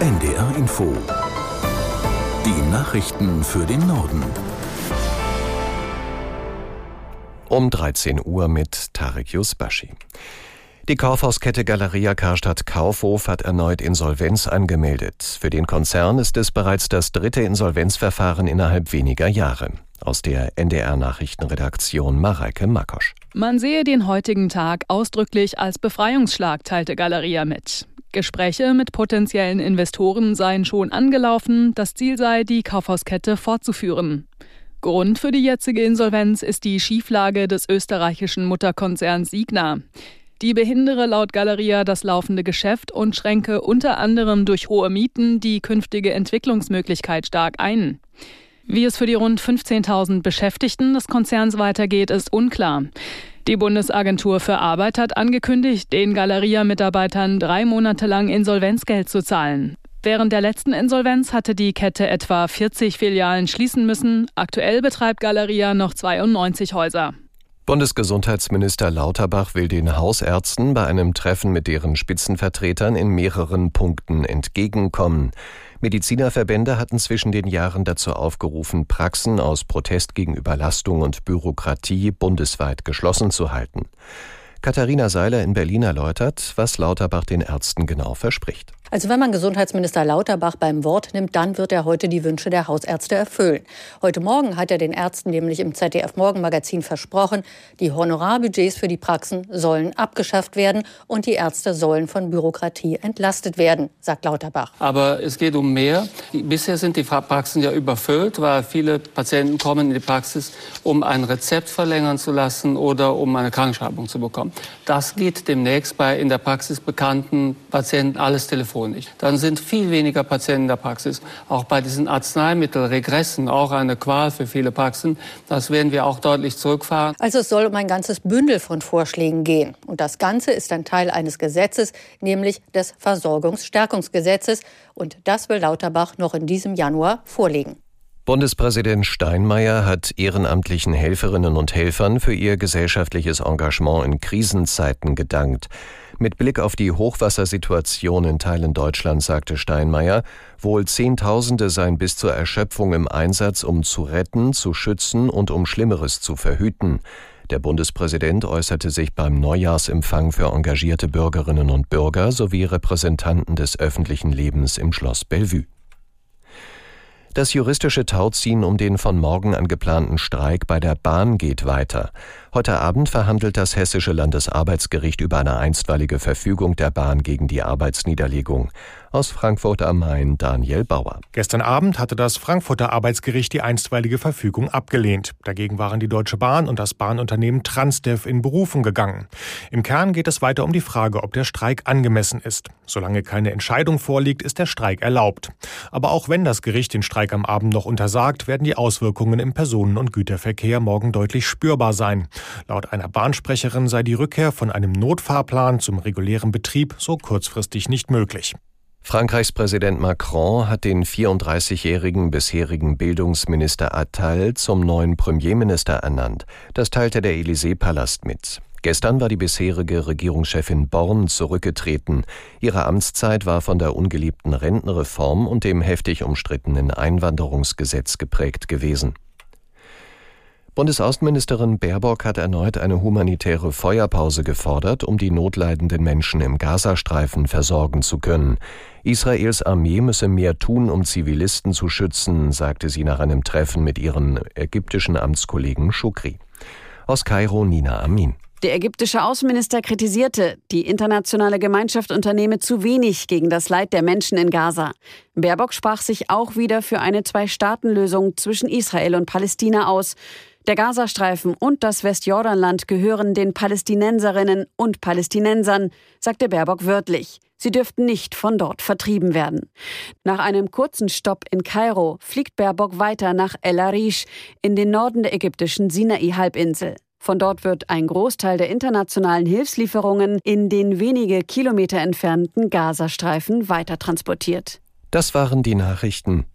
NDR Info. Die Nachrichten für den Norden. Um 13 Uhr mit Tarek Yusbashi. Die Kaufhauskette Galeria Karstadt Kaufhof hat erneut Insolvenz angemeldet. Für den Konzern ist es bereits das dritte Insolvenzverfahren innerhalb weniger Jahre. Aus der NDR Nachrichtenredaktion Mareike Makosch. Man sehe den heutigen Tag ausdrücklich als Befreiungsschlag, teilte Galeria mit. Gespräche mit potenziellen Investoren seien schon angelaufen, das Ziel sei, die Kaufhauskette fortzuführen. Grund für die jetzige Insolvenz ist die Schieflage des österreichischen Mutterkonzerns Signa. Die behindere laut Galeria das laufende Geschäft und schränke unter anderem durch hohe Mieten die künftige Entwicklungsmöglichkeit stark ein. Wie es für die rund 15.000 Beschäftigten des Konzerns weitergeht, ist unklar. Die Bundesagentur für Arbeit hat angekündigt, den Galeria-Mitarbeitern drei Monate lang Insolvenzgeld zu zahlen. Während der letzten Insolvenz hatte die Kette etwa 40 Filialen schließen müssen. Aktuell betreibt Galeria noch 92 Häuser. Bundesgesundheitsminister Lauterbach will den Hausärzten bei einem Treffen mit deren Spitzenvertretern in mehreren Punkten entgegenkommen. Medizinerverbände hatten zwischen den Jahren dazu aufgerufen, Praxen aus Protest gegen Überlastung und Bürokratie bundesweit geschlossen zu halten. Katharina Seiler in Berlin erläutert, was Lauterbach den Ärzten genau verspricht. Also wenn man Gesundheitsminister Lauterbach beim Wort nimmt, dann wird er heute die Wünsche der Hausärzte erfüllen. Heute Morgen hat er den Ärzten nämlich im ZDF Morgenmagazin versprochen, die Honorarbudgets für die Praxen sollen abgeschafft werden und die Ärzte sollen von Bürokratie entlastet werden, sagt Lauterbach. Aber es geht um mehr. Bisher sind die Praxen ja überfüllt, weil viele Patienten kommen in die Praxis, um ein Rezept verlängern zu lassen oder um eine Krankschreibung zu bekommen. Das geht demnächst bei in der Praxis bekannten Patienten alles telefonisch telefonisch. Dann sind viel weniger Patienten in der Praxis. Auch bei diesen Arzneimittelregressen, auch eine Qual für viele Praxen. Das werden wir auch deutlich zurückfahren. Also es soll um ein ganzes Bündel von Vorschlägen gehen. Und das Ganze ist ein Teil eines Gesetzes, nämlich des Versorgungsstärkungsgesetzes. Und das will Lauterbach noch in diesem Januar vorlegen. Bundespräsident Steinmeier hat ehrenamtlichen Helferinnen und Helfern für ihr gesellschaftliches Engagement in Krisenzeiten gedankt. Mit Blick auf die Hochwassersituation in Teilen Deutschlands sagte Steinmeier, wohl Zehntausende seien bis zur Erschöpfung im Einsatz, um zu retten, zu schützen und um Schlimmeres zu verhüten. Der Bundespräsident äußerte sich beim Neujahrsempfang für engagierte Bürgerinnen und Bürger sowie Repräsentanten des öffentlichen Lebens im Schloss Bellevue. Das juristische Tauziehen um den von morgen angeplanten Streik bei der Bahn geht weiter. Heute Abend verhandelt das Hessische Landesarbeitsgericht über eine einstweilige Verfügung der Bahn gegen die Arbeitsniederlegung. Aus Frankfurt am Main Daniel Bauer. Gestern Abend hatte das Frankfurter Arbeitsgericht die einstweilige Verfügung abgelehnt. Dagegen waren die Deutsche Bahn und das Bahnunternehmen Transdev in Berufung gegangen. Im Kern geht es weiter um die Frage, ob der Streik angemessen ist. Solange keine Entscheidung vorliegt, ist der Streik erlaubt. Aber auch wenn das Gericht den Streik am Abend noch untersagt, werden die Auswirkungen im Personen- und Güterverkehr morgen deutlich spürbar sein. Laut einer Bahnsprecherin sei die Rückkehr von einem Notfahrplan zum regulären Betrieb so kurzfristig nicht möglich. Frankreichs Präsident Macron hat den 34-jährigen bisherigen Bildungsminister Attal zum neuen Premierminister ernannt. Das teilte der Élysée-Palast mit. Gestern war die bisherige Regierungschefin Born zurückgetreten. Ihre Amtszeit war von der ungeliebten Rentenreform und dem heftig umstrittenen Einwanderungsgesetz geprägt gewesen. Bundesaußenministerin Baerbock hat erneut eine humanitäre Feuerpause gefordert, um die notleidenden Menschen im Gazastreifen versorgen zu können. Israels Armee müsse mehr tun, um Zivilisten zu schützen, sagte sie nach einem Treffen mit ihren ägyptischen Amtskollegen Shukri. Aus Kairo Nina Amin. Der ägyptische Außenminister kritisierte, die internationale Gemeinschaft unternehme zu wenig gegen das Leid der Menschen in Gaza. Baerbock sprach sich auch wieder für eine Zwei-Staaten-Lösung zwischen Israel und Palästina aus. Der Gazastreifen und das Westjordanland gehören den Palästinenserinnen und Palästinensern, sagte Baerbock wörtlich. Sie dürften nicht von dort vertrieben werden. Nach einem kurzen Stopp in Kairo fliegt Baerbock weiter nach El Arish in den Norden der ägyptischen Sinai-Halbinsel. Von dort wird ein Großteil der internationalen Hilfslieferungen in den wenige Kilometer entfernten Gazastreifen weitertransportiert. Das waren die Nachrichten.